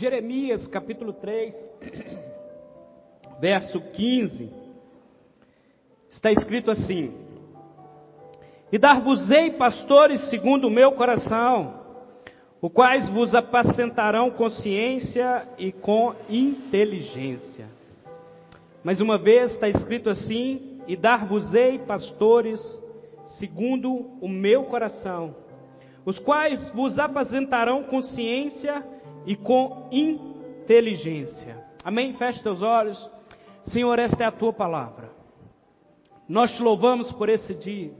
Jeremias capítulo 3, verso 15, está escrito assim: E dar-vos-ei pastores segundo o meu coração, os quais vos apacentarão com ciência e com inteligência. Mais uma vez está escrito assim: E dar-vos-ei pastores segundo o meu coração, os quais vos apacentarão com ciência e com inteligência. Amém? Feche teus olhos. Senhor, esta é a tua palavra. Nós te louvamos por esse dia.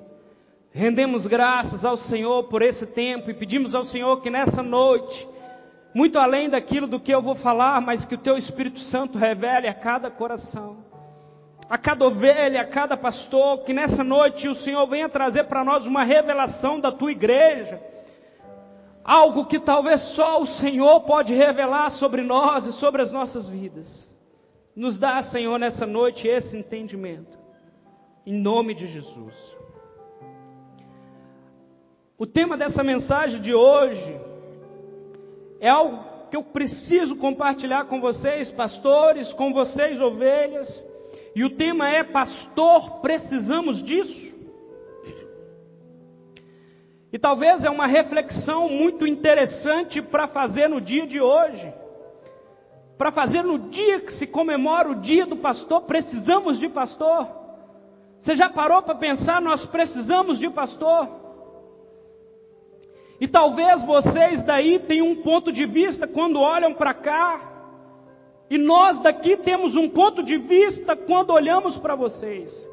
Rendemos graças ao Senhor por esse tempo e pedimos ao Senhor que nessa noite, muito além daquilo do que eu vou falar, mas que o teu Espírito Santo revele a cada coração, a cada ovelha, a cada pastor, que nessa noite o Senhor venha trazer para nós uma revelação da tua igreja, algo que talvez só o Senhor pode revelar sobre nós e sobre as nossas vidas. Nos dá, Senhor, nessa noite esse entendimento, em nome de Jesus. O tema dessa mensagem de hoje é algo que eu preciso compartilhar com vocês, pastores, com vocês, ovelhas, e o tema é: Pastor, precisamos disso? E talvez é uma reflexão muito interessante para fazer no dia de hoje. Para fazer no dia que se comemora o dia do pastor, precisamos de pastor. Você já parou para pensar, nós precisamos de pastor? E talvez vocês daí tenham um ponto de vista quando olham para cá, e nós daqui temos um ponto de vista quando olhamos para vocês.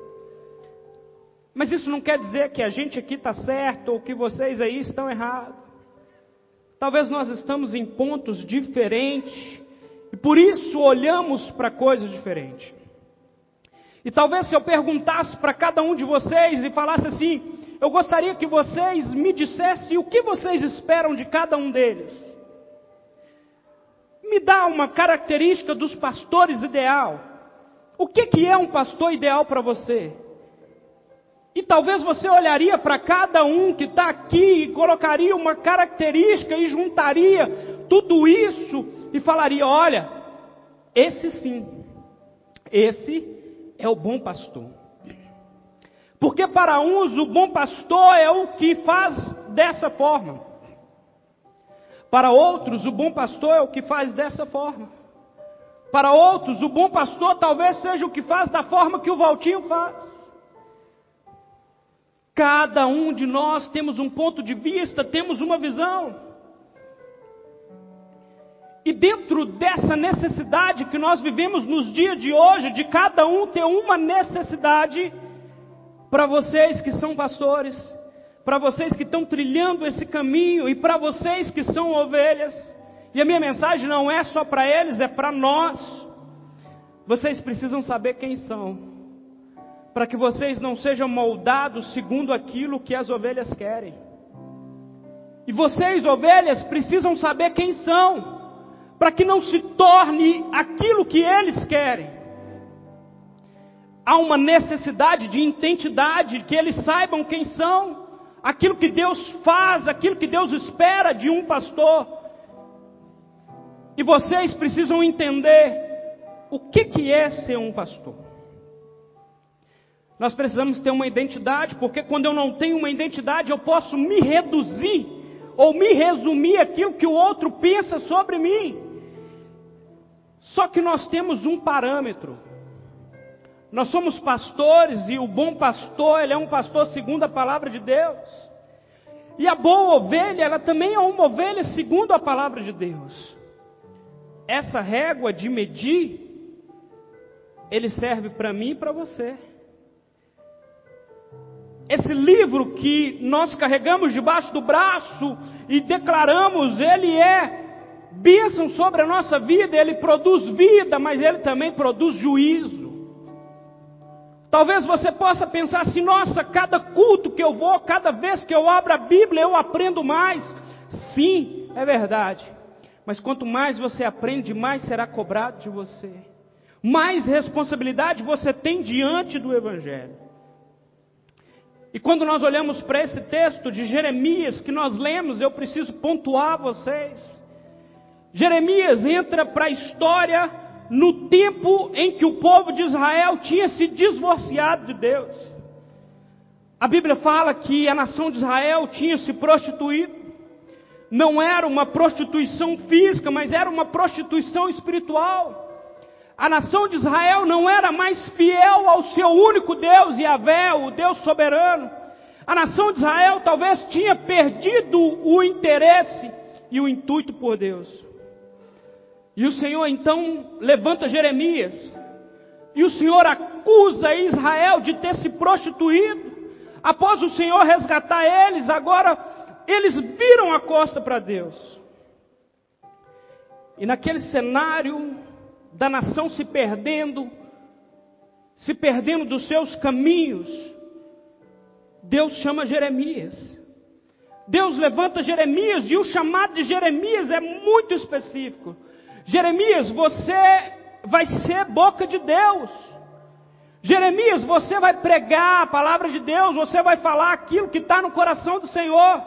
Mas isso não quer dizer que a gente aqui está certo ou que vocês aí estão errados. Talvez nós estamos em pontos diferentes e por isso olhamos para coisas diferentes. E talvez se eu perguntasse para cada um de vocês e falasse assim: eu gostaria que vocês me dissessem o que vocês esperam de cada um deles. Me dá uma característica dos pastores ideal. O que, que é um pastor ideal para você? E talvez você olharia para cada um que está aqui e colocaria uma característica e juntaria tudo isso e falaria: olha, esse sim, esse é o bom pastor. Porque para uns o bom pastor é o que faz dessa forma. Para outros o bom pastor é o que faz dessa forma. Para outros o bom pastor talvez seja o que faz da forma que o Valtinho faz. Cada um de nós temos um ponto de vista, temos uma visão. E dentro dessa necessidade que nós vivemos nos dias de hoje, de cada um ter uma necessidade, para vocês que são pastores, para vocês que estão trilhando esse caminho e para vocês que são ovelhas, e a minha mensagem não é só para eles, é para nós. Vocês precisam saber quem são para que vocês não sejam moldados segundo aquilo que as ovelhas querem. E vocês, ovelhas, precisam saber quem são, para que não se torne aquilo que eles querem. Há uma necessidade de identidade, que eles saibam quem são, aquilo que Deus faz, aquilo que Deus espera de um pastor. E vocês precisam entender o que, que é ser um pastor. Nós precisamos ter uma identidade, porque quando eu não tenho uma identidade, eu posso me reduzir ou me resumir aquilo que o outro pensa sobre mim. Só que nós temos um parâmetro. Nós somos pastores e o bom pastor, ele é um pastor segundo a palavra de Deus. E a boa ovelha, ela também é uma ovelha segundo a palavra de Deus. Essa régua de medir, ele serve para mim e para você. Esse livro que nós carregamos debaixo do braço e declaramos, ele é bênção sobre a nossa vida, ele produz vida, mas ele também produz juízo. Talvez você possa pensar assim: nossa, cada culto que eu vou, cada vez que eu abro a Bíblia, eu aprendo mais. Sim, é verdade. Mas quanto mais você aprende, mais será cobrado de você. Mais responsabilidade você tem diante do Evangelho. E quando nós olhamos para esse texto de Jeremias que nós lemos, eu preciso pontuar vocês. Jeremias entra para a história no tempo em que o povo de Israel tinha se divorciado de Deus. A Bíblia fala que a nação de Israel tinha se prostituído. Não era uma prostituição física, mas era uma prostituição espiritual. A nação de Israel não era mais fiel ao seu único Deus, Yahvé, o Deus soberano. A nação de Israel talvez tinha perdido o interesse e o intuito por Deus. E o Senhor então levanta Jeremias. E o Senhor acusa Israel de ter se prostituído. Após o Senhor resgatar eles, agora eles viram a costa para Deus. E naquele cenário da nação se perdendo, se perdendo dos seus caminhos, Deus chama Jeremias. Deus levanta Jeremias e o chamado de Jeremias é muito específico. Jeremias, você vai ser boca de Deus. Jeremias, você vai pregar a palavra de Deus, você vai falar aquilo que está no coração do Senhor.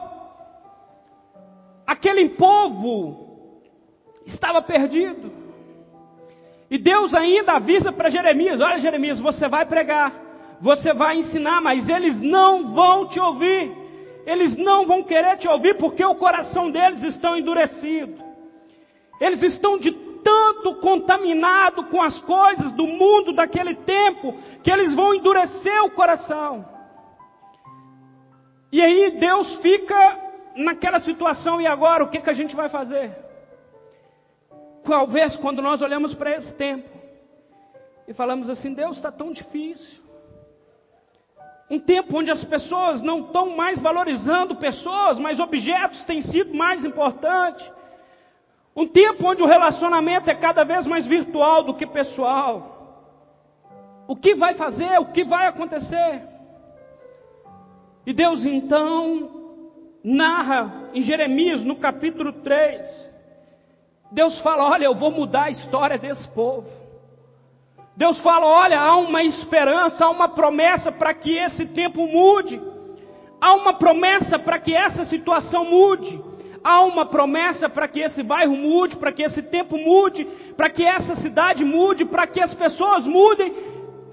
Aquele povo estava perdido. E Deus ainda avisa para Jeremias: Olha, Jeremias, você vai pregar, você vai ensinar, mas eles não vão te ouvir. Eles não vão querer te ouvir porque o coração deles está endurecido. Eles estão de tanto contaminado com as coisas do mundo daquele tempo que eles vão endurecer o coração. E aí Deus fica naquela situação e agora o que, que a gente vai fazer? Talvez quando nós olhamos para esse tempo e falamos assim, Deus está tão difícil. Um tempo onde as pessoas não estão mais valorizando pessoas, mas objetos têm sido mais importantes. Um tempo onde o relacionamento é cada vez mais virtual do que pessoal. O que vai fazer? O que vai acontecer? E Deus então narra em Jeremias, no capítulo 3, Deus fala: Olha, eu vou mudar a história desse povo. Deus fala: Olha, há uma esperança, há uma promessa para que esse tempo mude. Há uma promessa para que essa situação mude. Há uma promessa para que esse bairro mude, para que esse tempo mude, para que essa cidade mude, para que as pessoas mudem.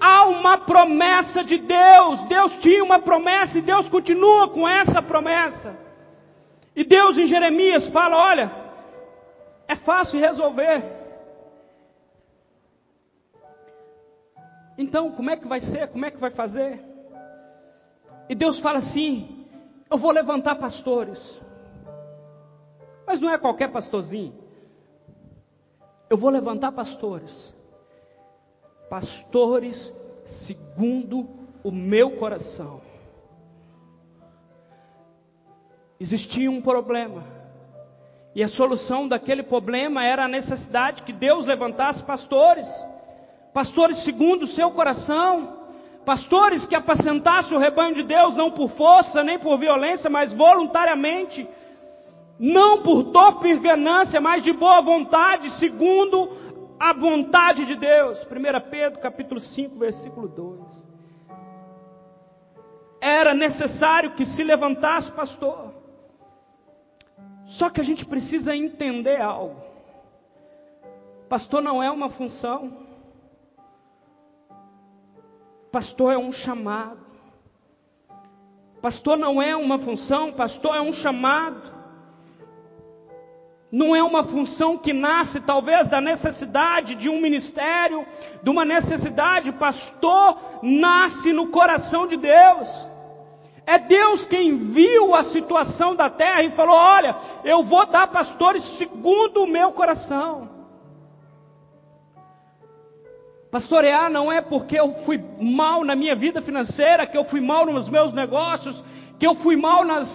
Há uma promessa de Deus. Deus tinha uma promessa e Deus continua com essa promessa. E Deus em Jeremias fala: olha, é fácil resolver. Então, como é que vai ser? Como é que vai fazer? E Deus fala assim: eu vou levantar pastores. Mas não é qualquer pastorzinho. Eu vou levantar pastores. Pastores segundo o meu coração. Existia um problema. E a solução daquele problema era a necessidade que Deus levantasse pastores. Pastores segundo o seu coração. Pastores que apacentassem o rebanho de Deus não por força nem por violência, mas voluntariamente não por torpe ganância, mas de boa vontade, segundo a vontade de Deus. 1 Pedro capítulo 5, versículo 2. Era necessário que se levantasse pastor. Só que a gente precisa entender algo. Pastor não é uma função. Pastor é um chamado. Pastor não é uma função, pastor é um chamado. Não é uma função que nasce talvez da necessidade de um ministério, de uma necessidade, pastor, nasce no coração de Deus. É Deus quem viu a situação da terra e falou: Olha, eu vou dar pastores segundo o meu coração. Pastorear não é porque eu fui mal na minha vida financeira, que eu fui mal nos meus negócios, que eu fui mal nas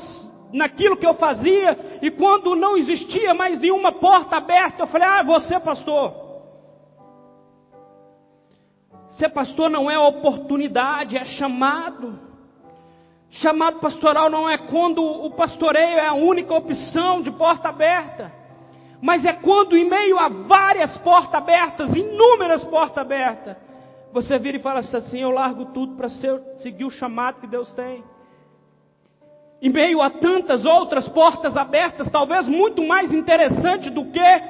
naquilo que eu fazia, e quando não existia mais nenhuma porta aberta, eu falei: Ah, você, pastor. Ser pastor não é oportunidade, é chamado. Chamado pastoral não é quando o pastoreio é a única opção de porta aberta, mas é quando, em meio a várias portas abertas, inúmeras portas abertas, você vira e fala assim: Eu largo tudo para seguir o chamado que Deus tem. em meio a tantas outras portas abertas, talvez muito mais interessante do que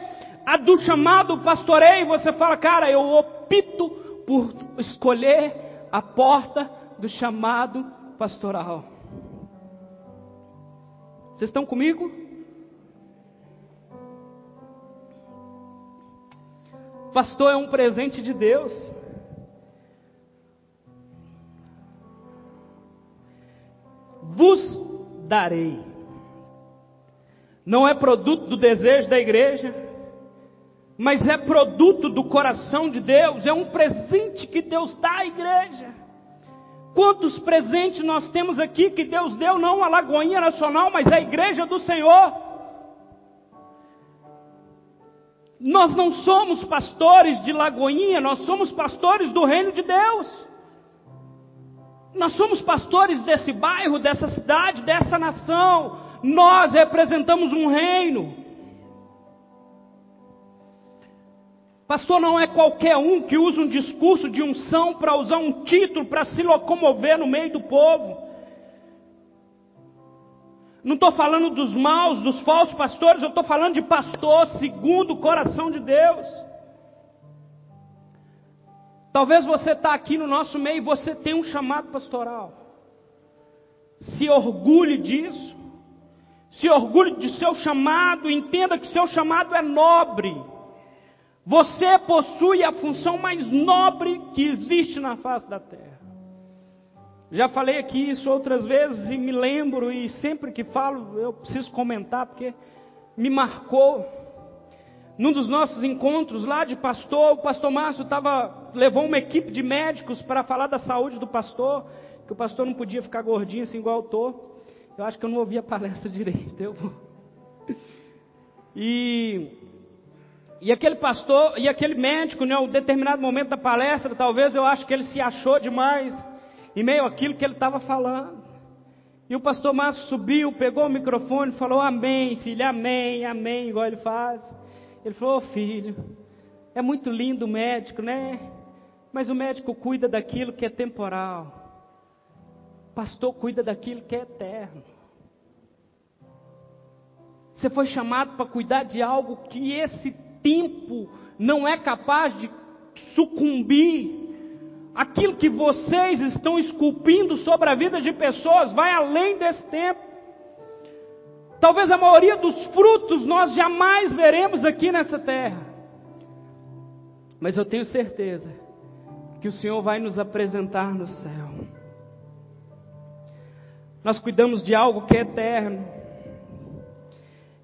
a do chamado pastoreio, você fala, cara, eu opto por escolher a porta do chamado pastoral. Vocês estão comigo? Pastor é um presente de Deus. Vos darei. Não é produto do desejo da igreja, mas é produto do coração de Deus, é um presente que Deus dá à igreja. Quantos presentes nós temos aqui que Deus deu, não a Lagoinha Nacional, mas a igreja do Senhor. Nós não somos pastores de Lagoinha, nós somos pastores do reino de Deus. Nós somos pastores desse bairro, dessa cidade, dessa nação. Nós representamos um reino. Pastor não é qualquer um que usa um discurso de unção para usar um título para se locomover no meio do povo. Não estou falando dos maus, dos falsos pastores, eu estou falando de pastor segundo o coração de Deus. Talvez você está aqui no nosso meio e você tem um chamado pastoral. Se orgulhe disso. Se orgulhe de seu chamado, entenda que seu chamado é nobre. Você possui a função mais nobre que existe na face da terra. Já falei aqui isso outras vezes e me lembro, e sempre que falo eu preciso comentar porque me marcou. Num dos nossos encontros lá de pastor, o pastor Márcio tava, levou uma equipe de médicos para falar da saúde do pastor, que o pastor não podia ficar gordinho assim igual eu tô. Eu acho que eu não ouvi a palestra direito. Eu vou. E, e aquele pastor, e aquele médico, né, um determinado momento da palestra, talvez eu acho que ele se achou demais, em meio àquilo que ele estava falando. E o pastor Márcio subiu, pegou o microfone falou: Amém, filho, amém, amém, igual ele faz. Ele falou: oh, filho, é muito lindo o médico, né? Mas o médico cuida daquilo que é temporal. O pastor cuida daquilo que é eterno. Você foi chamado para cuidar de algo que esse tempo não é capaz de sucumbir. Aquilo que vocês estão esculpindo sobre a vida de pessoas vai além desse tempo. Talvez a maioria dos frutos nós jamais veremos aqui nessa terra. Mas eu tenho certeza que o Senhor vai nos apresentar no céu. Nós cuidamos de algo que é eterno.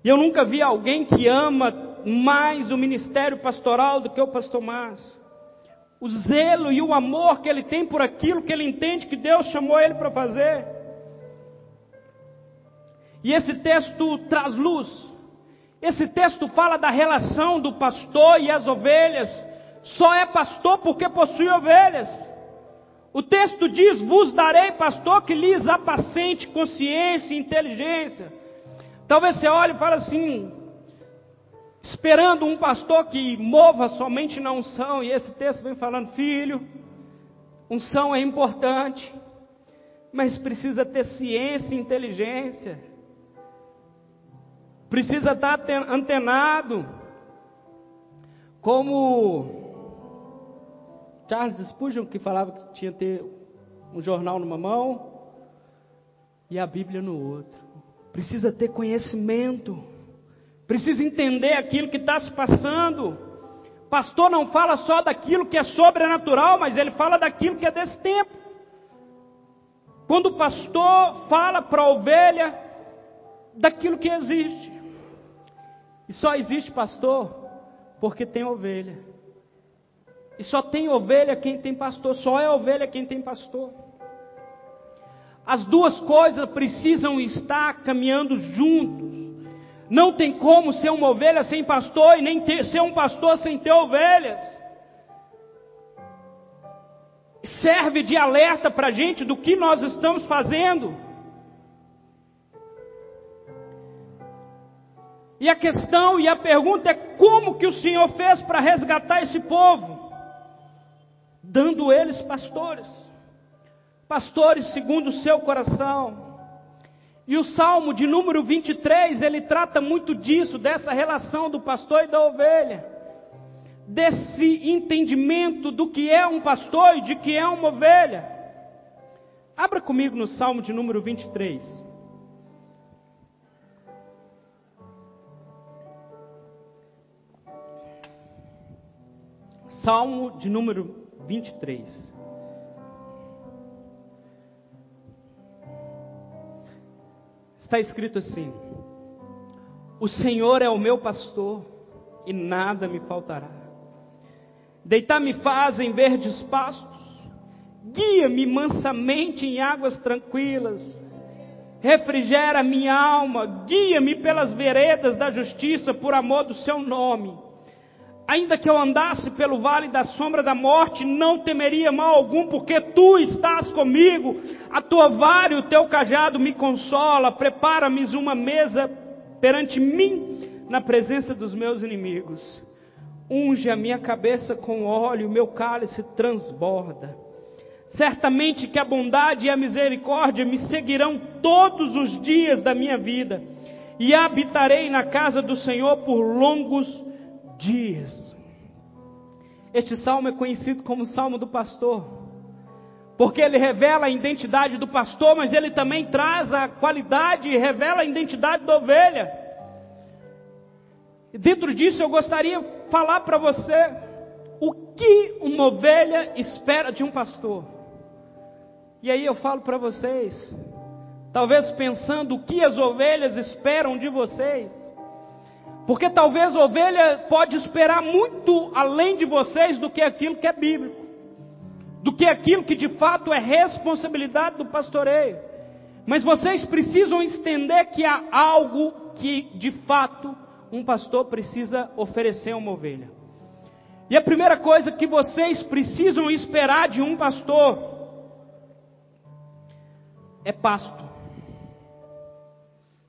E eu nunca vi alguém que ama mais o ministério pastoral do que o pastor Márcio. O zelo e o amor que ele tem por aquilo que ele entende que Deus chamou ele para fazer. E esse texto traz luz. Esse texto fala da relação do pastor e as ovelhas. Só é pastor porque possui ovelhas. O texto diz: Vos darei pastor que lhes apacente consciência e inteligência. Talvez você olhe e fale assim, esperando um pastor que mova somente na unção, e esse texto vem falando, filho, unção é importante, mas precisa ter ciência e inteligência precisa estar antenado. Como Charles Spurgeon, que falava que tinha que ter um jornal numa mão e a Bíblia no outro. Precisa ter conhecimento. Precisa entender aquilo que está se passando. Pastor não fala só daquilo que é sobrenatural, mas ele fala daquilo que é desse tempo. Quando o pastor fala para a ovelha daquilo que existe. E só existe pastor porque tem ovelha. E só tem ovelha quem tem pastor, só é ovelha quem tem pastor. As duas coisas precisam estar caminhando juntos. Não tem como ser uma ovelha sem pastor e nem ter, ser um pastor sem ter ovelhas. Serve de alerta para a gente do que nós estamos fazendo. E a questão e a pergunta é como que o Senhor fez para resgatar esse povo? Dando eles pastores. Pastores segundo o seu coração. E o Salmo de número 23, ele trata muito disso, dessa relação do pastor e da ovelha. Desse entendimento do que é um pastor e de que é uma ovelha. Abra comigo no Salmo de número 23. Salmo de número 23. Está escrito assim: O Senhor é o meu pastor e nada me faltará. Deitar-me faz em verdes pastos, guia-me mansamente em águas tranquilas, refrigera minha alma, guia-me pelas veredas da justiça por amor do seu nome. Ainda que eu andasse pelo vale da sombra da morte, não temeria mal algum, porque tu estás comigo. A tua vara e o teu cajado me consola. Prepara-me uma mesa perante mim, na presença dos meus inimigos. Unge a minha cabeça com óleo, o meu cálice transborda. Certamente que a bondade e a misericórdia me seguirão todos os dias da minha vida, e habitarei na casa do Senhor por longos dias. Este salmo é conhecido como salmo do pastor, porque ele revela a identidade do pastor, mas ele também traz a qualidade e revela a identidade da ovelha. E dentro disso eu gostaria de falar para você o que uma ovelha espera de um pastor. E aí eu falo para vocês, talvez pensando o que as ovelhas esperam de vocês. Porque talvez a ovelha pode esperar muito além de vocês do que aquilo que é bíblico, do que aquilo que de fato é responsabilidade do pastoreio. Mas vocês precisam entender que há algo que de fato um pastor precisa oferecer a uma ovelha. E a primeira coisa que vocês precisam esperar de um pastor é pasto,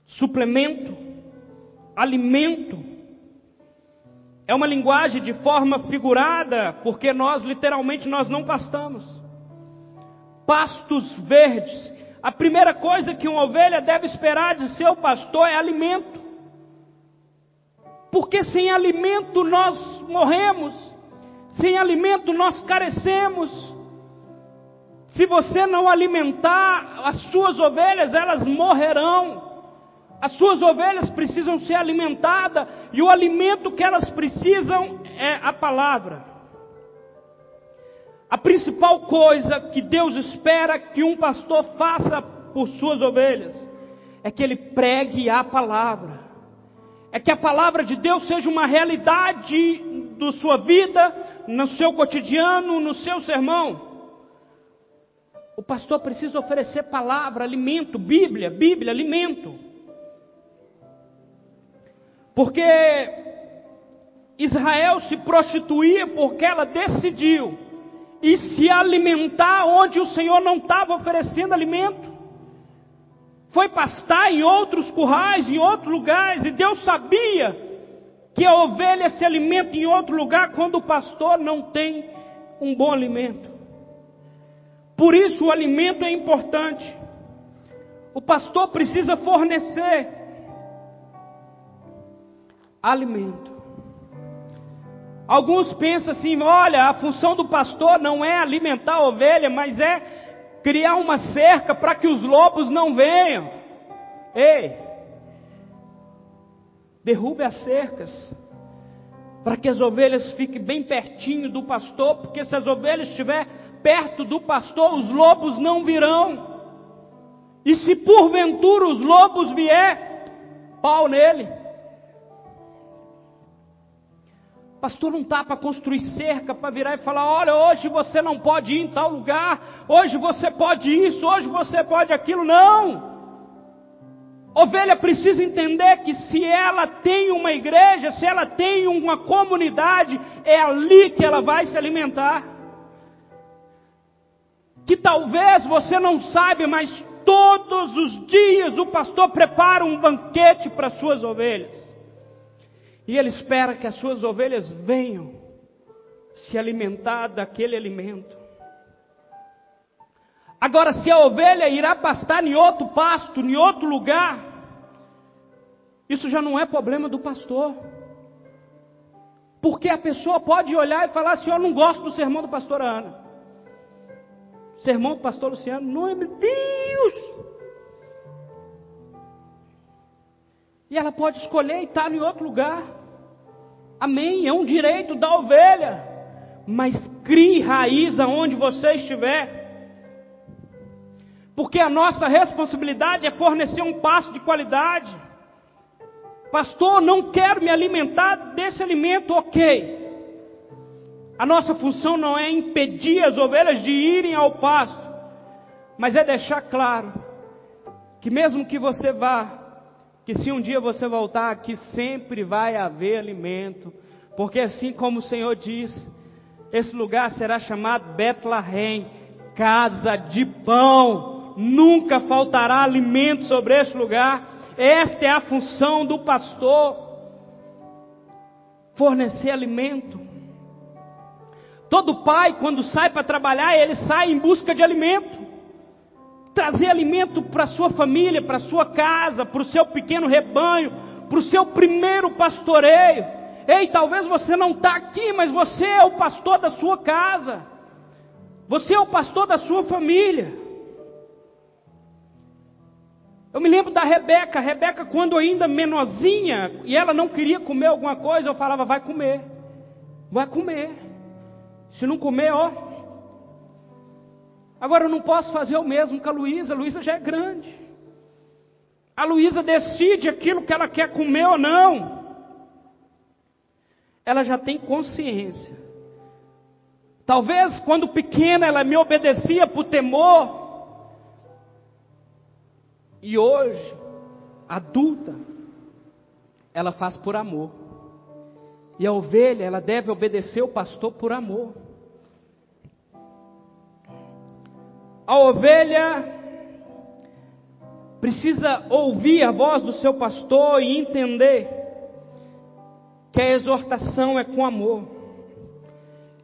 suplemento, alimento. É uma linguagem de forma figurada, porque nós literalmente nós não pastamos. Pastos verdes. A primeira coisa que uma ovelha deve esperar de seu pastor é alimento. Porque sem alimento nós morremos. Sem alimento nós carecemos. Se você não alimentar as suas ovelhas, elas morrerão. As suas ovelhas precisam ser alimentadas e o alimento que elas precisam é a palavra. A principal coisa que Deus espera que um pastor faça por suas ovelhas é que ele pregue a palavra. É que a palavra de Deus seja uma realidade da sua vida, no seu cotidiano, no seu sermão. O pastor precisa oferecer palavra, alimento, Bíblia, Bíblia, alimento. Porque Israel se prostituía porque ela decidiu e se alimentar onde o Senhor não estava oferecendo alimento. Foi pastar em outros currais, em outros lugares, e Deus sabia que a ovelha se alimenta em outro lugar quando o pastor não tem um bom alimento. Por isso o alimento é importante. O pastor precisa fornecer alimento. Alguns pensam assim: olha, a função do pastor não é alimentar a ovelha, mas é criar uma cerca para que os lobos não venham. Ei, derrube as cercas, para que as ovelhas fiquem bem pertinho do pastor, porque se as ovelhas estiver perto do pastor, os lobos não virão. E se porventura os lobos vier, pau nele. Pastor não está para construir cerca, para virar e falar: olha, hoje você não pode ir em tal lugar, hoje você pode isso, hoje você pode aquilo. Não! Ovelha precisa entender que se ela tem uma igreja, se ela tem uma comunidade, é ali que ela vai se alimentar. Que talvez você não saiba, mas todos os dias o pastor prepara um banquete para suas ovelhas. E ele espera que as suas ovelhas venham se alimentar daquele alimento. Agora, se a ovelha irá pastar em outro pasto, em outro lugar, isso já não é problema do pastor. Porque a pessoa pode olhar e falar assim: Eu não gosto do sermão do pastor Ana. Sermão do pastor Luciano, não, meu Deus! E ela pode escolher estar em outro lugar. Amém, é um direito da ovelha. Mas crie raiz aonde você estiver. Porque a nossa responsabilidade é fornecer um passo de qualidade. Pastor, não quero me alimentar desse alimento, ok. A nossa função não é impedir as ovelhas de irem ao pasto, mas é deixar claro que mesmo que você vá, que se um dia você voltar aqui, sempre vai haver alimento, porque assim como o Senhor diz, esse lugar será chamado Betlehem, casa de pão, nunca faltará alimento sobre esse lugar esta é a função do pastor: fornecer alimento. Todo pai, quando sai para trabalhar, ele sai em busca de alimento. Trazer alimento para sua família, para sua casa, para o seu pequeno rebanho, para o seu primeiro pastoreio. Ei, talvez você não está aqui, mas você é o pastor da sua casa. Você é o pastor da sua família. Eu me lembro da Rebeca, Rebeca quando ainda menorzinha, e ela não queria comer alguma coisa, eu falava, vai comer, vai comer. Se não comer, ó. Agora eu não posso fazer o mesmo com a Luísa, a Luísa já é grande. A Luísa decide aquilo que ela quer comer ou não. Ela já tem consciência. Talvez quando pequena ela me obedecia por temor, e hoje, adulta, ela faz por amor. E a ovelha, ela deve obedecer o pastor por amor. A ovelha precisa ouvir a voz do seu pastor e entender que a exortação é com amor.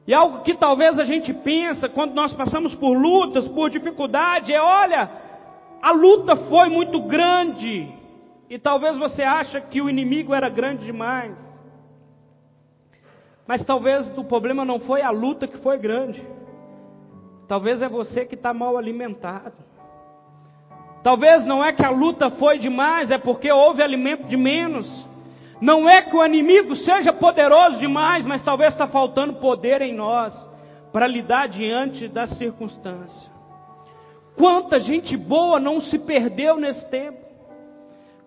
E algo que talvez a gente pensa quando nós passamos por lutas, por dificuldade, é olha, a luta foi muito grande. E talvez você ache que o inimigo era grande demais. Mas talvez o problema não foi a luta que foi grande. Talvez é você que está mal alimentado. Talvez não é que a luta foi demais, é porque houve alimento de menos. Não é que o inimigo seja poderoso demais, mas talvez está faltando poder em nós para lidar diante das circunstâncias. Quanta gente boa não se perdeu nesse tempo.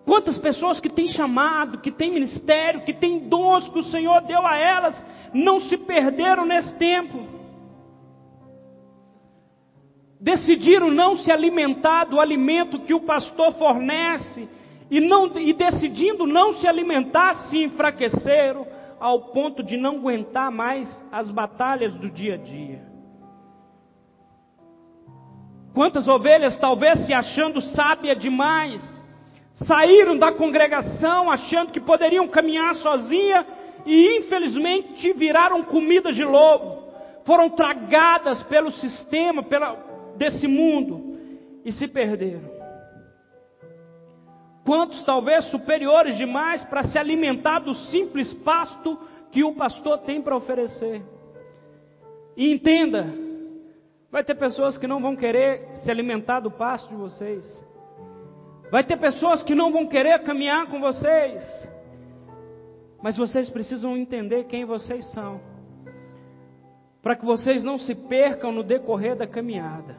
Quantas pessoas que têm chamado, que têm ministério, que têm dons que o Senhor deu a elas, não se perderam nesse tempo. Decidiram não se alimentar do alimento que o pastor fornece, e, não, e decidindo não se alimentar, se enfraqueceram ao ponto de não aguentar mais as batalhas do dia a dia. Quantas ovelhas, talvez se achando sábia demais, saíram da congregação achando que poderiam caminhar sozinha e infelizmente viraram comida de lobo, foram tragadas pelo sistema pela, desse mundo e se perderam. Quantos talvez superiores demais para se alimentar do simples pasto que o pastor tem para oferecer. E entenda, Vai ter pessoas que não vão querer se alimentar do pasto de vocês. Vai ter pessoas que não vão querer caminhar com vocês. Mas vocês precisam entender quem vocês são. Para que vocês não se percam no decorrer da caminhada.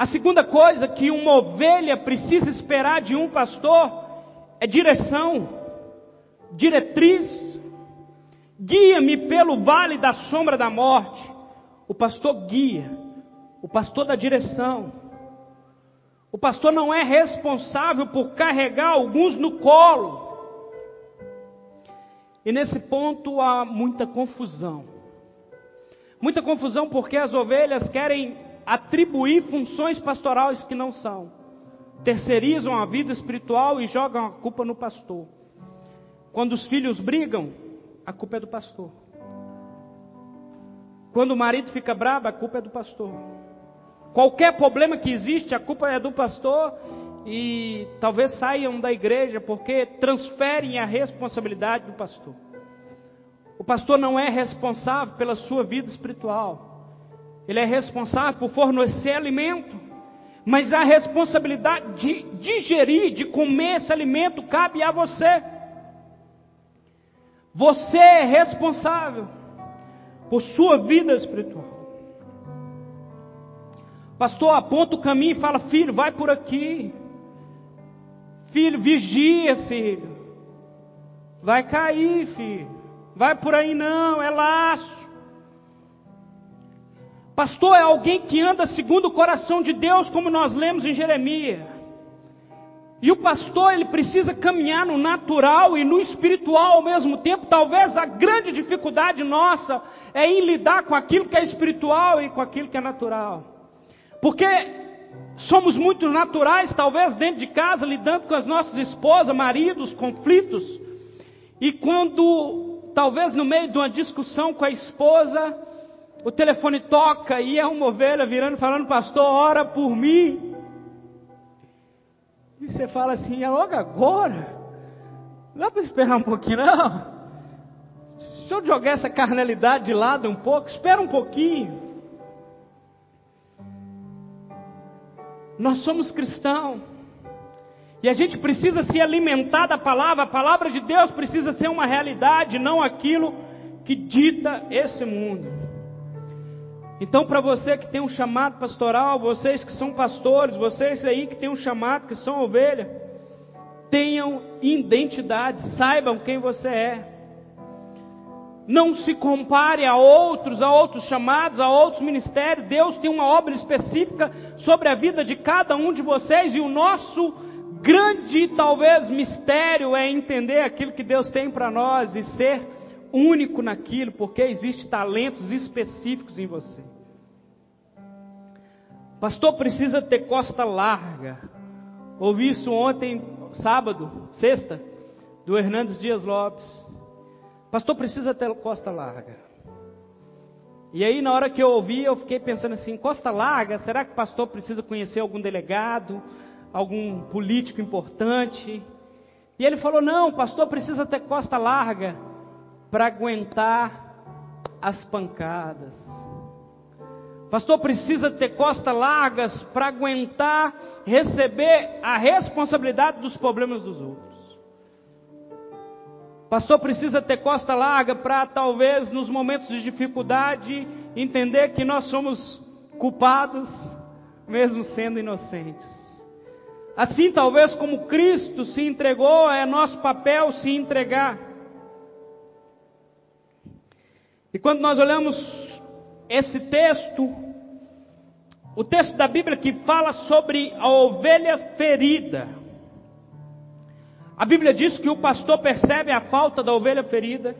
A segunda coisa que uma ovelha precisa esperar de um pastor é direção, diretriz. Guia-me pelo vale da sombra da morte o pastor guia, o pastor dá direção. O pastor não é responsável por carregar alguns no colo. E nesse ponto há muita confusão. Muita confusão porque as ovelhas querem atribuir funções pastorais que não são. Terceirizam a vida espiritual e jogam a culpa no pastor. Quando os filhos brigam, a culpa é do pastor. Quando o marido fica bravo, a culpa é do pastor. Qualquer problema que existe, a culpa é do pastor e talvez saiam da igreja porque transferem a responsabilidade do pastor. O pastor não é responsável pela sua vida espiritual. Ele é responsável por fornecer alimento. Mas a responsabilidade de digerir, de comer esse alimento, cabe a você. Você é responsável por sua vida espiritual. Pastor aponta o caminho e fala: Filho, vai por aqui. Filho, vigia, filho. Vai cair, filho. Vai por aí não, é laço. Pastor é alguém que anda segundo o coração de Deus, como nós lemos em Jeremias. E o pastor, ele precisa caminhar no natural e no espiritual ao mesmo tempo. Talvez a grande dificuldade nossa é em lidar com aquilo que é espiritual e com aquilo que é natural. Porque somos muito naturais, talvez dentro de casa, lidando com as nossas esposas, maridos, conflitos. E quando, talvez no meio de uma discussão com a esposa, o telefone toca e é uma ovelha virando falando, pastor, ora por mim. E você fala assim, é logo agora? Não dá para esperar um pouquinho, não? Deixa eu jogar essa carnalidade de lado um pouco, espera um pouquinho. Nós somos cristãos. E a gente precisa se alimentar da palavra, a palavra de Deus precisa ser uma realidade, não aquilo que dita esse mundo. Então, para você que tem um chamado pastoral, vocês que são pastores, vocês aí que tem um chamado, que são ovelha, tenham identidade, saibam quem você é. Não se compare a outros, a outros chamados, a outros ministérios. Deus tem uma obra específica sobre a vida de cada um de vocês e o nosso grande, talvez, mistério é entender aquilo que Deus tem para nós e ser único naquilo, porque existem talentos específicos em você. Pastor precisa ter costa larga. Ouvi isso ontem, sábado, sexta, do Hernandes Dias Lopes. Pastor precisa ter costa larga. E aí, na hora que eu ouvi, eu fiquei pensando assim: costa larga? Será que pastor precisa conhecer algum delegado, algum político importante? E ele falou: não, pastor precisa ter costa larga para aguentar as pancadas. Pastor precisa ter costas largas para aguentar receber a responsabilidade dos problemas dos outros. Pastor precisa ter costa larga para talvez nos momentos de dificuldade entender que nós somos culpados, mesmo sendo inocentes. Assim, talvez como Cristo se entregou, é nosso papel se entregar. E quando nós olhamos esse texto, o texto da Bíblia que fala sobre a ovelha ferida. A Bíblia diz que o pastor percebe a falta da ovelha ferida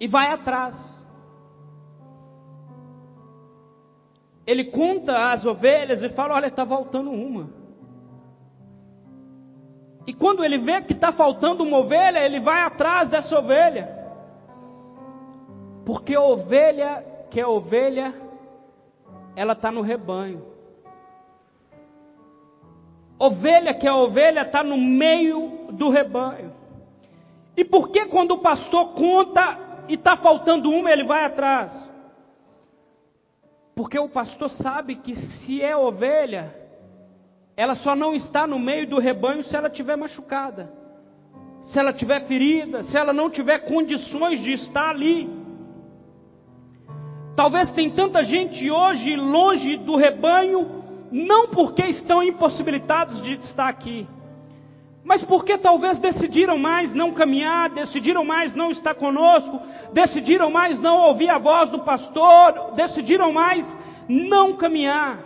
e vai atrás. Ele conta as ovelhas e fala: Olha, está faltando uma. E quando ele vê que está faltando uma ovelha, ele vai atrás dessa ovelha. Porque ovelha que é ovelha, ela está no rebanho. Ovelha que é ovelha está no meio do rebanho. E por que quando o pastor conta e está faltando uma, ele vai atrás? Porque o pastor sabe que se é ovelha, ela só não está no meio do rebanho se ela tiver machucada, se ela tiver ferida, se ela não tiver condições de estar ali. Talvez tem tanta gente hoje longe do rebanho, não porque estão impossibilitados de estar aqui, mas porque talvez decidiram mais não caminhar, decidiram mais não estar conosco, decidiram mais não ouvir a voz do pastor, decidiram mais não caminhar.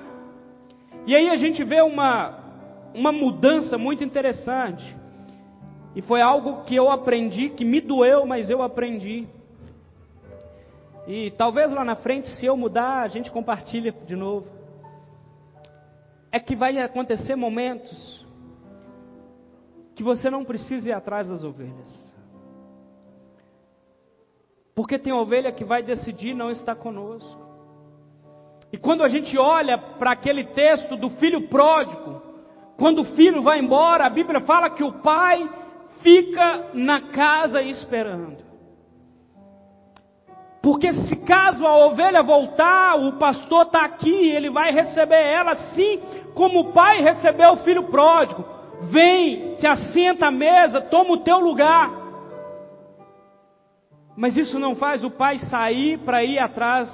E aí a gente vê uma, uma mudança muito interessante. E foi algo que eu aprendi, que me doeu, mas eu aprendi. E talvez lá na frente, se eu mudar, a gente compartilha de novo. É que vai acontecer momentos que você não precisa ir atrás das ovelhas. Porque tem ovelha que vai decidir não estar conosco. E quando a gente olha para aquele texto do filho pródigo, quando o filho vai embora, a Bíblia fala que o pai fica na casa esperando. Porque se caso a ovelha voltar, o pastor está aqui, ele vai receber ela assim como o pai recebeu o filho pródigo. Vem, se assenta à mesa, toma o teu lugar. Mas isso não faz o pai sair para ir atrás,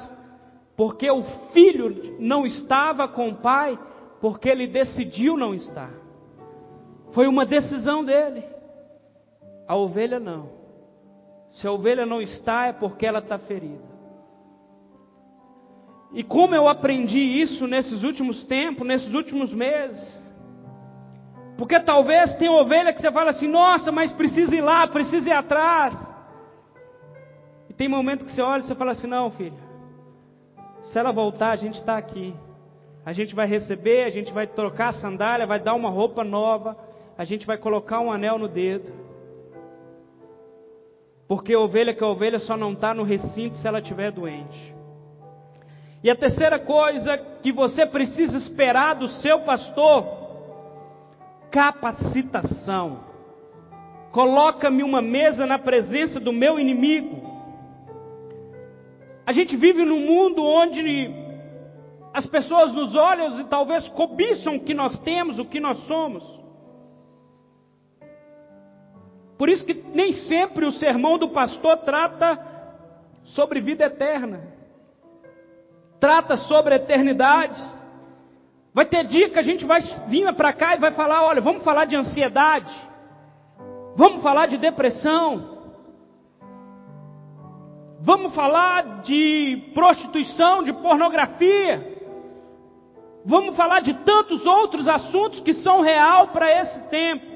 porque o filho não estava com o pai, porque ele decidiu não estar. Foi uma decisão dele. A ovelha não. Se a ovelha não está, é porque ela está ferida. E como eu aprendi isso nesses últimos tempos, nesses últimos meses? Porque talvez tenha ovelha que você fala assim, nossa, mas precisa ir lá, precisa ir atrás. E tem momento que você olha e você fala assim, não, filho, se ela voltar, a gente está aqui. A gente vai receber, a gente vai trocar a sandália, vai dar uma roupa nova, a gente vai colocar um anel no dedo. Porque ovelha que é ovelha só não está no recinto se ela estiver doente. E a terceira coisa que você precisa esperar do seu pastor, capacitação. Coloca-me uma mesa na presença do meu inimigo. A gente vive num mundo onde as pessoas nos olham e talvez cobiçam o que nós temos, o que nós somos. Por isso que nem sempre o sermão do pastor trata sobre vida eterna. Trata sobre eternidade. Vai ter dia que a gente vai vir para cá e vai falar, olha, vamos falar de ansiedade. Vamos falar de depressão. Vamos falar de prostituição, de pornografia. Vamos falar de tantos outros assuntos que são real para esse tempo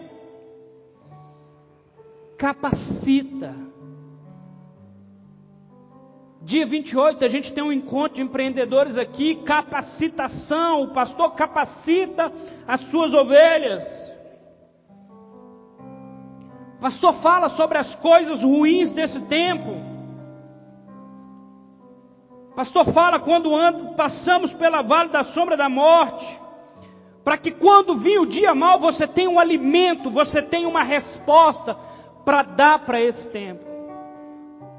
capacita. Dia 28 a gente tem um encontro de empreendedores aqui, capacitação, o pastor capacita as suas ovelhas. Pastor fala sobre as coisas ruins desse tempo. Pastor fala quando ando, passamos pela vale da sombra da morte, para que quando vir o dia mal você tenha um alimento, você tenha uma resposta, para dar para esse tempo,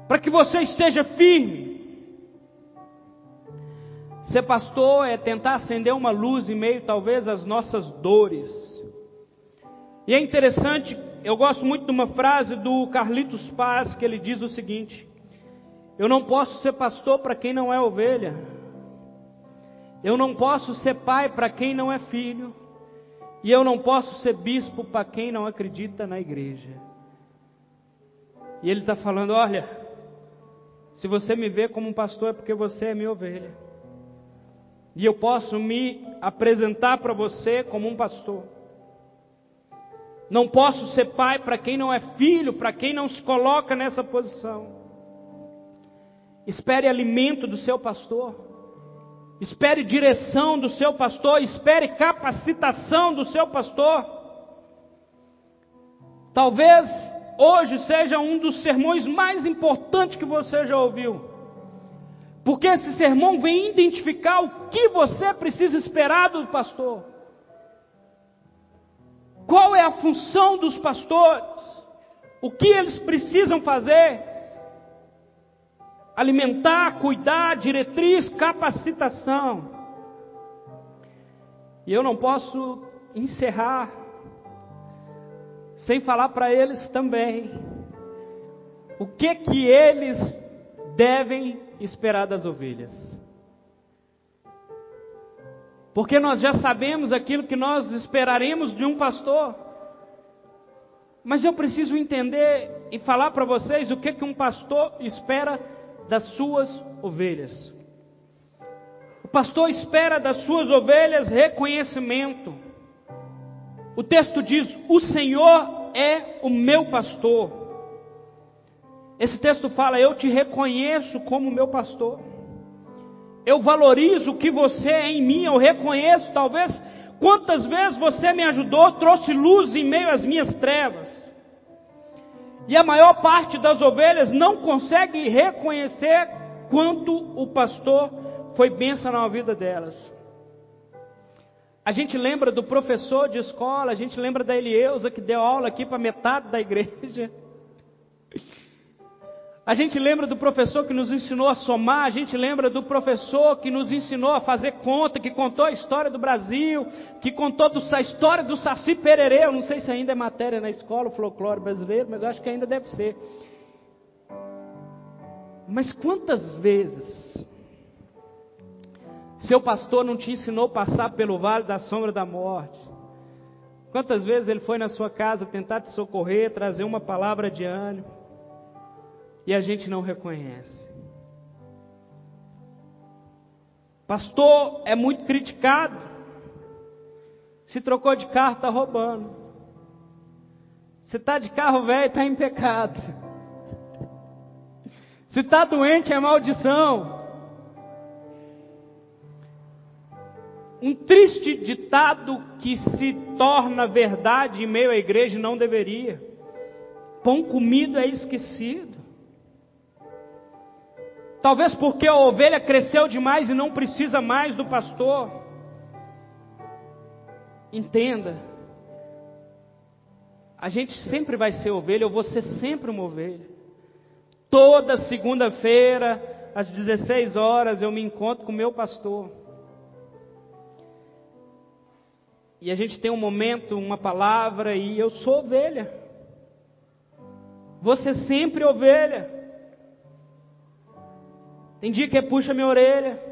para que você esteja firme. Ser pastor é tentar acender uma luz em meio, talvez, às nossas dores. E é interessante, eu gosto muito de uma frase do Carlitos Paz, que ele diz o seguinte: Eu não posso ser pastor para quem não é ovelha, eu não posso ser pai para quem não é filho, e eu não posso ser bispo para quem não acredita na igreja. E ele está falando: olha, se você me vê como um pastor é porque você é minha ovelha. E eu posso me apresentar para você como um pastor. Não posso ser pai para quem não é filho, para quem não se coloca nessa posição. Espere alimento do seu pastor. Espere direção do seu pastor. Espere capacitação do seu pastor. Talvez hoje seja um dos sermões mais importantes que você já ouviu. Porque esse sermão vem identificar o que você precisa esperar do pastor. Qual é a função dos pastores? O que eles precisam fazer? Alimentar, cuidar, diretriz, capacitação. E eu não posso encerrar sem falar para eles também o que que eles devem esperar das ovelhas. Porque nós já sabemos aquilo que nós esperaremos de um pastor. Mas eu preciso entender e falar para vocês o que que um pastor espera das suas ovelhas. O pastor espera das suas ovelhas reconhecimento. O texto diz: O Senhor é o meu pastor. Esse texto fala: Eu te reconheço como meu pastor. Eu valorizo o que você é em mim. Eu reconheço, talvez, quantas vezes você me ajudou, trouxe luz em meio às minhas trevas. E a maior parte das ovelhas não consegue reconhecer quanto o pastor foi bênção na vida delas. A gente lembra do professor de escola, a gente lembra da Elieusa que deu aula aqui para metade da igreja. A gente lembra do professor que nos ensinou a somar, a gente lembra do professor que nos ensinou a fazer conta, que contou a história do Brasil, que contou a história do Saci Pererê. Eu não sei se ainda é matéria na escola, o folclore brasileiro, mas eu acho que ainda deve ser. Mas quantas vezes seu pastor não te ensinou a passar pelo vale da sombra da morte? Quantas vezes ele foi na sua casa tentar te socorrer, trazer uma palavra de ânimo? E a gente não reconhece. Pastor é muito criticado. Se trocou de carro, está roubando. Se está de carro velho, está em pecado. Se está doente, é maldição. Um triste ditado que se torna verdade em meio à igreja não deveria. Pão comido é esquecido. Talvez porque a ovelha cresceu demais e não precisa mais do pastor. Entenda. A gente sempre vai ser ovelha, eu vou ser sempre uma ovelha. Toda segunda-feira, às 16 horas, eu me encontro com o meu pastor. E a gente tem um momento, uma palavra, e eu sou ovelha. Você sempre ovelha. Tem dia que ele puxa minha orelha.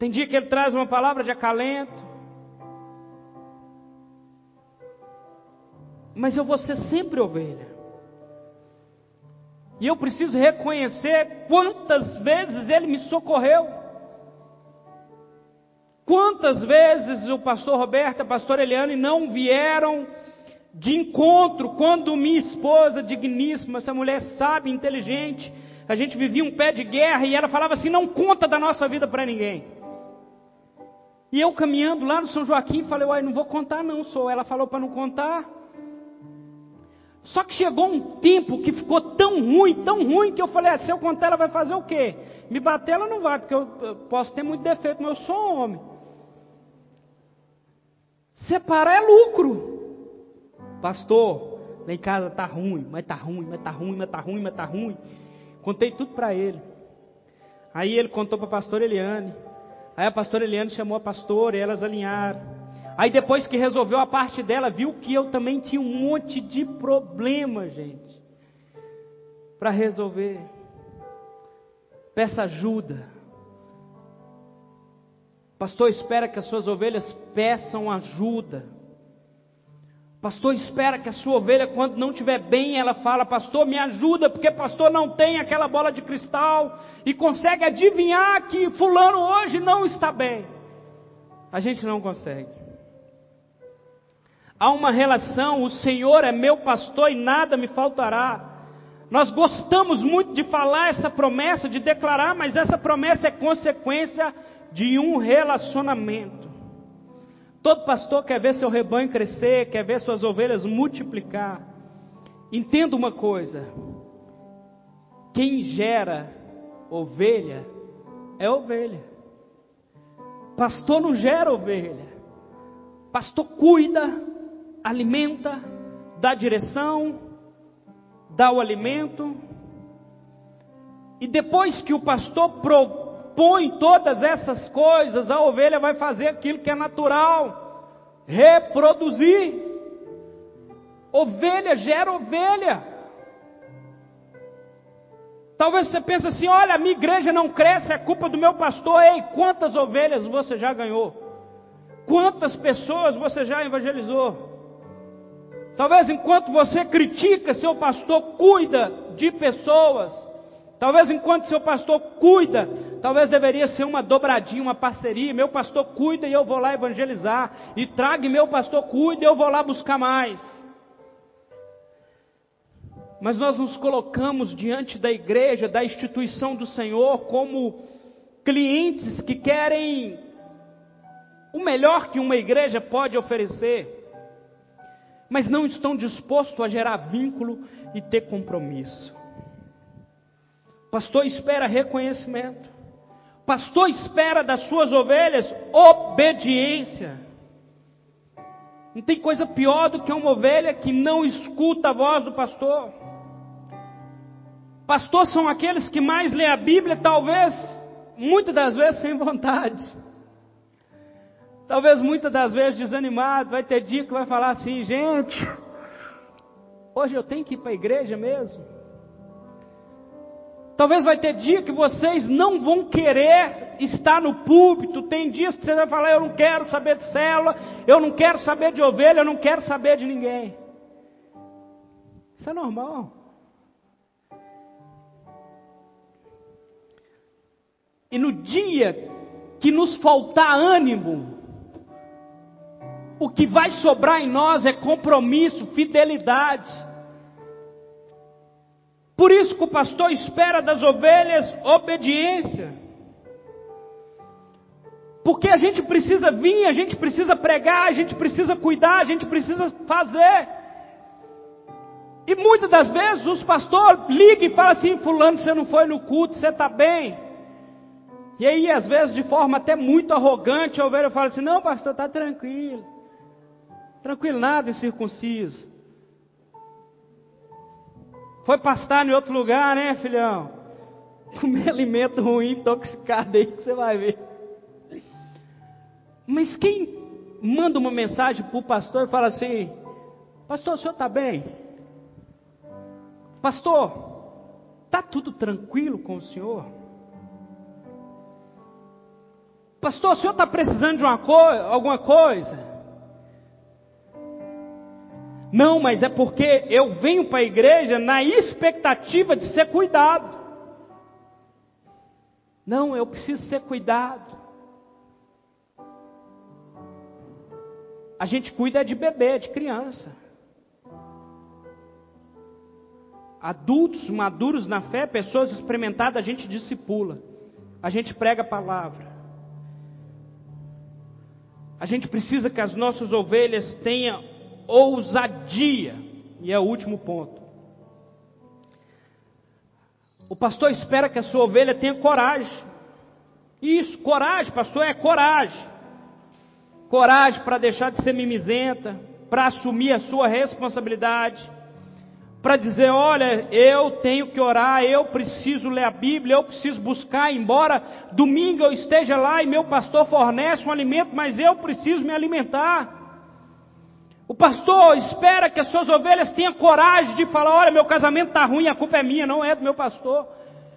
Tem dia que ele traz uma palavra de acalento. Mas eu vou ser sempre ovelha. E eu preciso reconhecer quantas vezes ele me socorreu. Quantas vezes o pastor Roberto a pastora Eliane não vieram de encontro quando minha esposa, digníssima, essa mulher sábia, inteligente, a gente vivia um pé de guerra e ela falava assim: não conta da nossa vida para ninguém. E eu caminhando lá no São Joaquim, falei: uai, não vou contar não, sou. Ela falou para não contar. Só que chegou um tempo que ficou tão ruim, tão ruim, que eu falei: ah, se eu contar, ela vai fazer o quê? Me bater, ela não vai, porque eu, eu posso ter muito defeito, mas eu sou homem. Separar é lucro. Pastor, lá em casa tá ruim, mas tá ruim, mas tá ruim, mas tá ruim, mas tá ruim. Contei tudo para ele. Aí ele contou para a pastora Eliane. Aí a pastora Eliane chamou a pastora e elas alinharam. Aí depois que resolveu a parte dela, viu que eu também tinha um monte de problema, gente, para resolver. Peça ajuda. Pastor espera que as suas ovelhas peçam ajuda. Pastor espera que a sua ovelha, quando não estiver bem, ela fala: Pastor, me ajuda, porque pastor não tem aquela bola de cristal e consegue adivinhar que Fulano hoje não está bem. A gente não consegue. Há uma relação, o Senhor é meu pastor e nada me faltará. Nós gostamos muito de falar essa promessa, de declarar, mas essa promessa é consequência de um relacionamento. Todo pastor quer ver seu rebanho crescer, quer ver suas ovelhas multiplicar. Entenda uma coisa: quem gera ovelha é ovelha. Pastor não gera ovelha. Pastor cuida, alimenta, dá direção, dá o alimento. E depois que o pastor propõe todas essas coisas, a ovelha vai fazer aquilo que é natural: reproduzir. Ovelha gera ovelha. Talvez você pense assim: olha, a minha igreja não cresce, é culpa do meu pastor. Ei, quantas ovelhas você já ganhou? Quantas pessoas você já evangelizou? Talvez enquanto você critica, seu pastor cuida de pessoas. Talvez enquanto seu pastor cuida, talvez deveria ser uma dobradinha, uma parceria. Meu pastor cuida e eu vou lá evangelizar. E traga meu pastor cuida e eu vou lá buscar mais. Mas nós nos colocamos diante da igreja, da instituição do Senhor, como clientes que querem o melhor que uma igreja pode oferecer mas não estão dispostos a gerar vínculo e ter compromisso. Pastor espera reconhecimento. pastor espera das suas ovelhas obediência. Não tem coisa pior do que uma ovelha que não escuta a voz do pastor. Pastores são aqueles que mais lêem a Bíblia, talvez, muitas das vezes sem vontade. Talvez muitas das vezes desanimado, vai ter dia que vai falar assim, gente, hoje eu tenho que ir para a igreja mesmo. Talvez vai ter dia que vocês não vão querer estar no púlpito. Tem dias que você vai falar: Eu não quero saber de célula, eu não quero saber de ovelha, eu não quero saber de ninguém. Isso é normal. E no dia que nos faltar ânimo, o que vai sobrar em nós é compromisso, fidelidade. Por isso que o pastor espera das ovelhas obediência. Porque a gente precisa vir, a gente precisa pregar, a gente precisa cuidar, a gente precisa fazer. E muitas das vezes os pastores ligam e falam assim: Fulano, você não foi no culto, você está bem. E aí, às vezes, de forma até muito arrogante, a ovelha fala assim: Não, pastor, está tranquilo. Tranquilo, nada incircunciso. Foi pastar em outro lugar, né, filhão? Comer alimento ruim, intoxicado aí que você vai ver. Mas quem manda uma mensagem para o pastor e fala assim: Pastor, o senhor está bem? Pastor, está tudo tranquilo com o senhor? Pastor, o senhor está precisando de uma co alguma coisa? Não, mas é porque eu venho para a igreja na expectativa de ser cuidado. Não, eu preciso ser cuidado. A gente cuida de bebê, de criança. Adultos maduros na fé, pessoas experimentadas, a gente discipula. A gente prega a palavra. A gente precisa que as nossas ovelhas tenham ousadia. E é o último ponto. O pastor espera que a sua ovelha tenha coragem. Isso, coragem, pastor, é coragem. Coragem para deixar de ser mimizenta, para assumir a sua responsabilidade, para dizer: olha, eu tenho que orar, eu preciso ler a Bíblia, eu preciso buscar, embora domingo eu esteja lá e meu pastor fornece um alimento, mas eu preciso me alimentar. O pastor espera que as suas ovelhas tenham coragem de falar: olha, meu casamento está ruim, a culpa é minha, não é do meu pastor.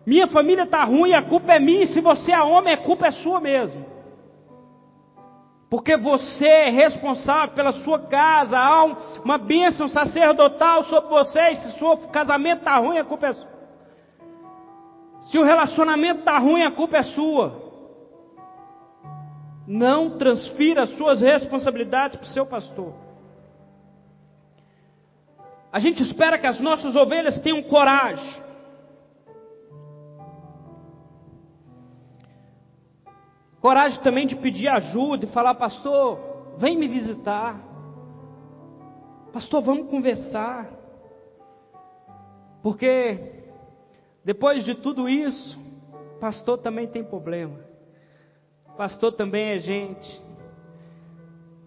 Minha família está ruim, a culpa é minha. Se você é homem, a culpa é sua mesmo. Porque você é responsável pela sua casa, há uma bênção sacerdotal sobre você. E se seu casamento está ruim, a culpa é sua. Se o relacionamento está ruim, a culpa é sua. Não transfira as suas responsabilidades para o seu pastor. A gente espera que as nossas ovelhas tenham coragem. Coragem também de pedir ajuda e falar, pastor, vem me visitar. Pastor, vamos conversar. Porque depois de tudo isso, pastor também tem problema. Pastor também é gente.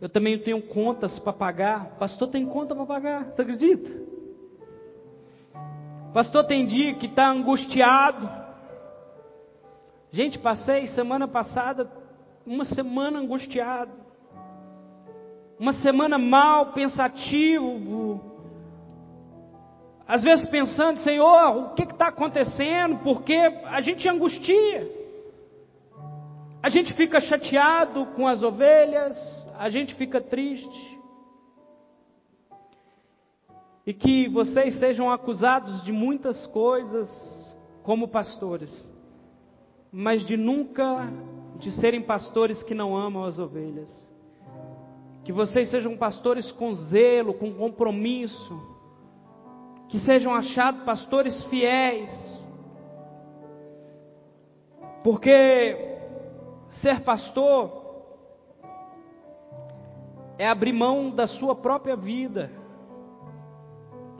Eu também tenho contas para pagar. Pastor tem conta para pagar, você acredita? Pastor tem dia que está angustiado. Gente, passei semana passada uma semana angustiado. Uma semana mal, pensativo. Às vezes pensando, Senhor, o que está acontecendo? Porque a gente angustia. A gente fica chateado com as ovelhas, a gente fica triste. E que vocês sejam acusados de muitas coisas como pastores, mas de nunca de serem pastores que não amam as ovelhas. Que vocês sejam pastores com zelo, com compromisso, que sejam achados pastores fiéis. Porque ser pastor é abrir mão da sua própria vida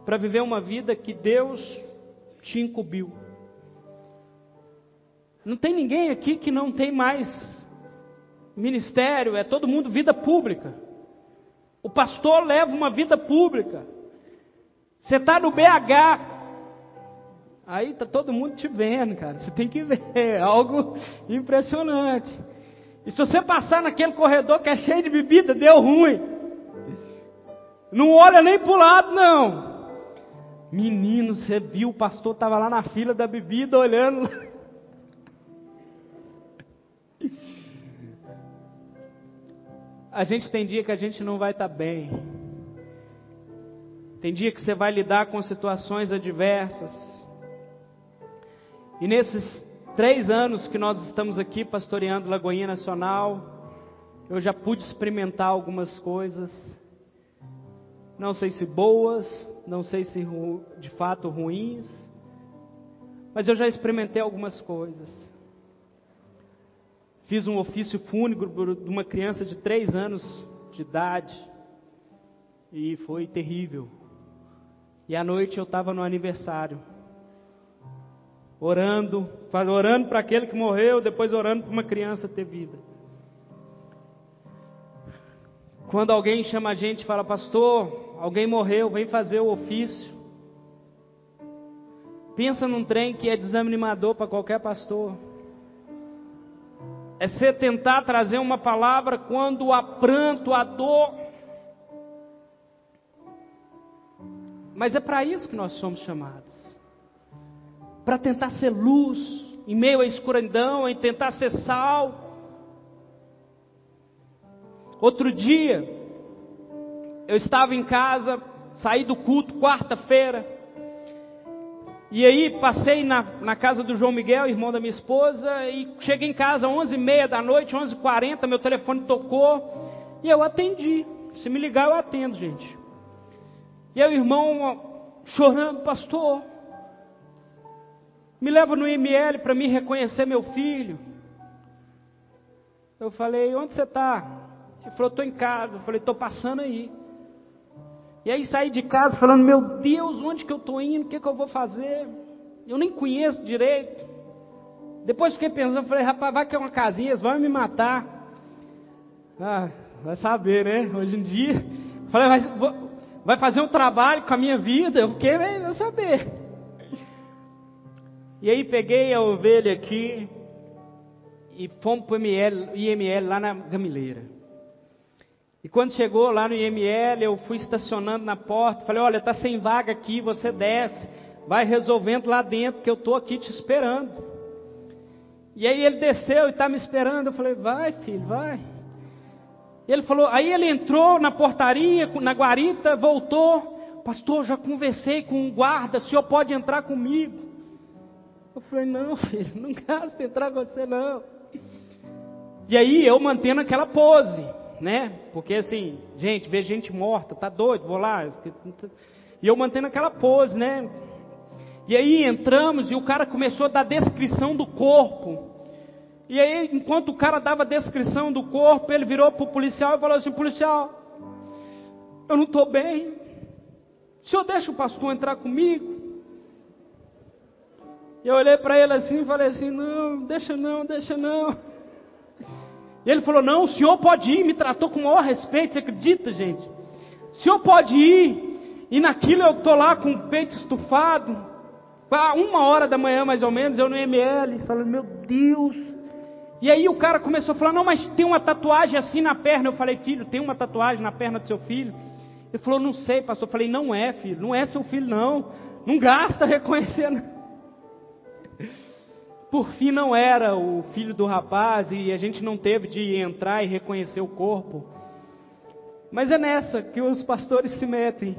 para viver uma vida que Deus te incumbiu. Não tem ninguém aqui que não tem mais ministério, é todo mundo vida pública. O pastor leva uma vida pública. Você está no BH, aí tá todo mundo te vendo, cara. Você tem que ver, é algo impressionante. E se você passar naquele corredor que é cheio de bebida, deu ruim. Não olha nem para o lado, não. Menino, você viu, o pastor estava lá na fila da bebida olhando. A gente tem dia que a gente não vai estar tá bem. Tem dia que você vai lidar com situações adversas. E nesses três anos que nós estamos aqui pastoreando Lagoinha Nacional, eu já pude experimentar algumas coisas. Não sei se boas, não sei se de fato ruins, mas eu já experimentei algumas coisas. Fiz um ofício fúnebre de uma criança de três anos de idade. E foi terrível. E à noite eu estava no aniversário. Orando, orando para aquele que morreu, depois orando para uma criança ter vida. Quando alguém chama a gente e fala, pastor, alguém morreu, vem fazer o ofício. Pensa num trem que é desanimador para qualquer pastor é você tentar trazer uma palavra quando há pranto, há dor. Mas é para isso que nós somos chamados para tentar ser luz em meio à escuridão, em tentar ser sal. Outro dia, eu estava em casa, saí do culto, quarta-feira, e aí passei na, na, casa do João Miguel, irmão da minha esposa, e cheguei em casa às 11h30 da noite, 11h40, meu telefone tocou, e eu atendi. Se me ligar, eu atendo, gente. E aí o irmão chorando, pastor, me leva no IML para me reconhecer meu filho. Eu falei, onde você está? Ele falou, estou em casa. Eu falei, estou passando aí. E aí saí de casa falando, meu Deus, onde que eu estou indo? O que, que eu vou fazer? Eu nem conheço direito. Depois fiquei pensando, falei, rapaz, vai que é uma casinha, vão me matar. Ah, vai saber, né? Hoje em dia. Falei, vai, vai fazer um trabalho com a minha vida? Eu fiquei, vai saber. E aí peguei a ovelha aqui e fomos para o IML lá na Gamileira. E quando chegou lá no IML, eu fui estacionando na porta, falei, olha, está sem vaga aqui, você desce, vai resolvendo lá dentro, que eu estou aqui te esperando. E aí ele desceu e está me esperando, eu falei, vai filho, vai. Ele falou, aí ele entrou na portaria, na guarita, voltou, pastor, já conversei com um guarda, o senhor pode entrar comigo. Eu falei, não filho, não gasta entrar com você não. E aí eu mantendo aquela pose né? Porque assim, gente, vê gente morta, tá doido, vou lá. E eu mantendo aquela pose, né? E aí entramos e o cara começou a dar descrição do corpo. E aí, enquanto o cara dava descrição do corpo, ele virou para o policial e falou assim: policial, eu não estou bem. O senhor deixa o pastor entrar comigo? E eu olhei para ele assim e falei assim: não, deixa não, deixa não. E ele falou: Não, o senhor pode ir. Me tratou com o maior respeito. Você acredita, gente? O senhor pode ir. E naquilo eu estou lá com o peito estufado. Uma hora da manhã, mais ou menos, eu no ML. Falando: Meu Deus. E aí o cara começou a falar: Não, mas tem uma tatuagem assim na perna. Eu falei: Filho, tem uma tatuagem na perna do seu filho? Ele falou: Não sei, pastor. Eu falei: Não é, filho. Não é seu filho, não. Não gasta reconhecendo. Por fim não era o filho do rapaz e a gente não teve de entrar e reconhecer o corpo. Mas é nessa que os pastores se metem.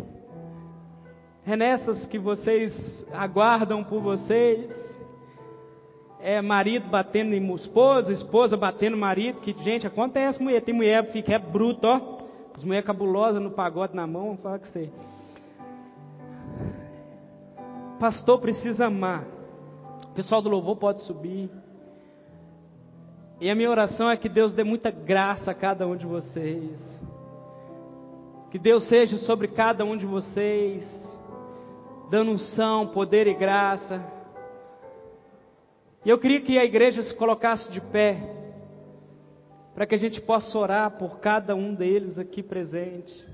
É nessas que vocês aguardam por vocês. É marido batendo em esposa, esposa batendo marido, que gente, acontece mulher, tem mulher que é bruto, ó. As mulheres cabulosas no pagode na mão, vou com você. Pastor precisa amar. O pessoal do louvor pode subir. E a minha oração é que Deus dê muita graça a cada um de vocês. Que Deus seja sobre cada um de vocês, dando unção, poder e graça. E eu queria que a igreja se colocasse de pé, para que a gente possa orar por cada um deles aqui presente.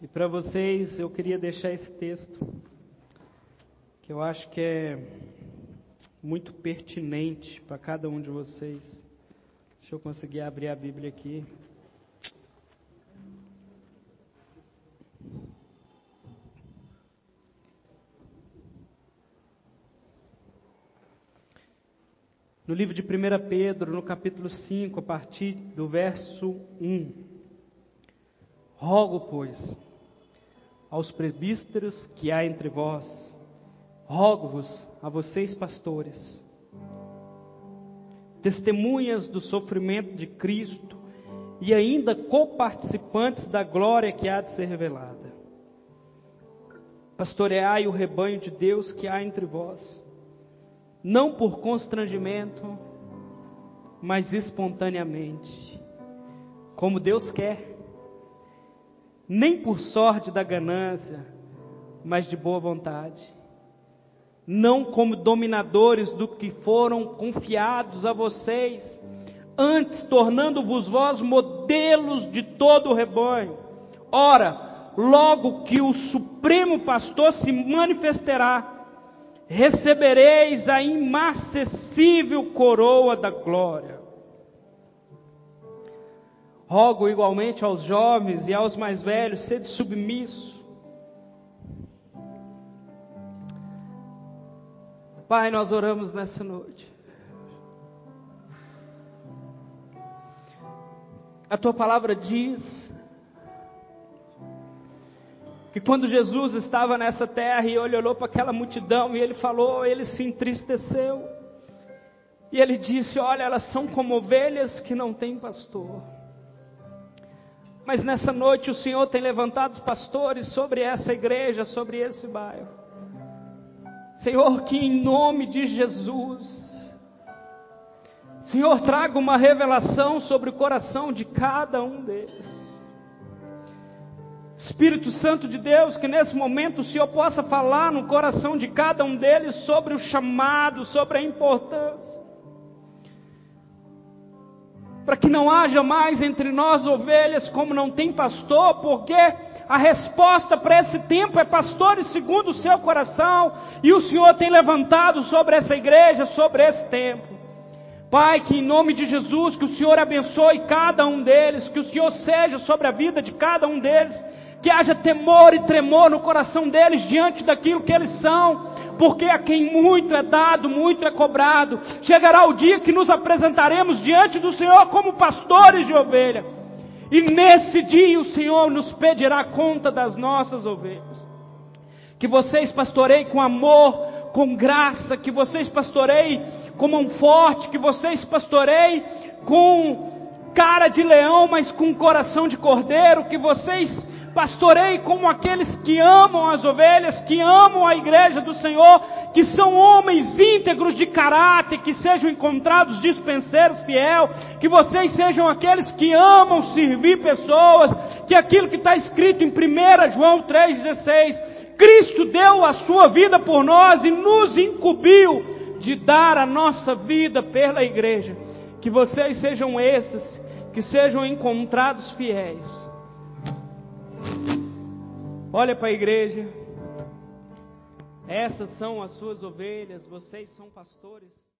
E para vocês, eu queria deixar esse texto, que eu acho que é muito pertinente para cada um de vocês. Deixa eu conseguir abrir a Bíblia aqui. No livro de 1 Pedro, no capítulo 5, a partir do verso 1. Rogo, pois, aos presbíteros que há entre vós, rogo-vos a vocês, pastores, testemunhas do sofrimento de Cristo e ainda coparticipantes da glória que há de ser revelada. Pastoreai o rebanho de Deus que há entre vós não por constrangimento, mas espontaneamente, como Deus quer, nem por sorte da ganância, mas de boa vontade, não como dominadores do que foram confiados a vocês, antes tornando-vos vós modelos de todo o rebanho. Ora, logo que o Supremo Pastor se manifestará, recebereis a inacessível coroa da glória. Rogo igualmente aos jovens e aos mais velhos, sede submissos. Pai, nós oramos nessa noite. A tua palavra diz que quando Jesus estava nessa terra e ele olhou para aquela multidão e ele falou, ele se entristeceu. E ele disse: Olha, elas são como ovelhas que não têm pastor. Mas nessa noite o Senhor tem levantado pastores sobre essa igreja, sobre esse bairro. Senhor, que em nome de Jesus, Senhor, traga uma revelação sobre o coração de cada um deles. Espírito Santo de Deus, que nesse momento o Senhor possa falar no coração de cada um deles sobre o chamado, sobre a importância. Para que não haja mais entre nós ovelhas como não tem pastor, porque a resposta para esse tempo é pastores segundo o seu coração, e o Senhor tem levantado sobre essa igreja, sobre esse tempo. Pai, que em nome de Jesus, que o Senhor abençoe cada um deles, que o Senhor seja sobre a vida de cada um deles, que haja temor e tremor no coração deles diante daquilo que eles são, porque a quem muito é dado, muito é cobrado. Chegará o dia que nos apresentaremos diante do Senhor como pastores de ovelha, e nesse dia o Senhor nos pedirá conta das nossas ovelhas. Que vocês pastoreiem com amor, com graça, que vocês pastoreiem com mão forte, que vocês pastoreiem com cara de leão, mas com coração de cordeiro, que vocês pastorei como aqueles que amam as ovelhas, que amam a igreja do Senhor, que são homens íntegros de caráter, que sejam encontrados dispenseiros fiel, que vocês sejam aqueles que amam servir pessoas, que aquilo que está escrito em 1 João 3,16, Cristo deu a sua vida por nós e nos incumbiu de dar a nossa vida pela igreja. Que vocês sejam esses, que sejam encontrados fiéis Olha para a igreja. Essas são as suas ovelhas, vocês são pastores.